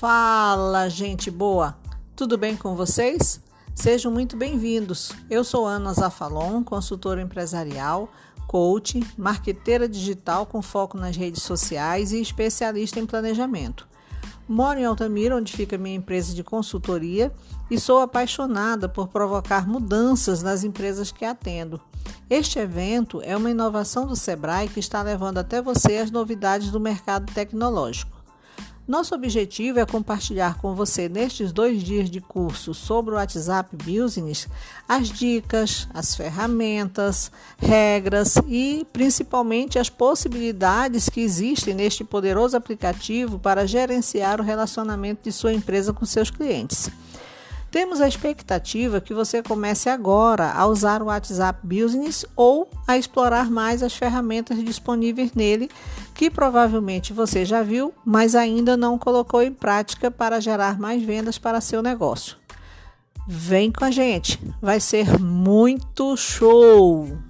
Fala, gente boa! Tudo bem com vocês? Sejam muito bem-vindos. Eu sou Ana Zafalon, consultora empresarial, coach, marqueteira digital com foco nas redes sociais e especialista em planejamento. Moro em Altamira, onde fica minha empresa de consultoria, e sou apaixonada por provocar mudanças nas empresas que atendo. Este evento é uma inovação do Sebrae que está levando até você as novidades do mercado tecnológico. Nosso objetivo é compartilhar com você nestes dois dias de curso sobre o WhatsApp Business as dicas, as ferramentas, regras e principalmente as possibilidades que existem neste poderoso aplicativo para gerenciar o relacionamento de sua empresa com seus clientes. Temos a expectativa que você comece agora a usar o WhatsApp Business ou a explorar mais as ferramentas disponíveis nele, que provavelmente você já viu, mas ainda não colocou em prática para gerar mais vendas para seu negócio. Vem com a gente, vai ser muito show!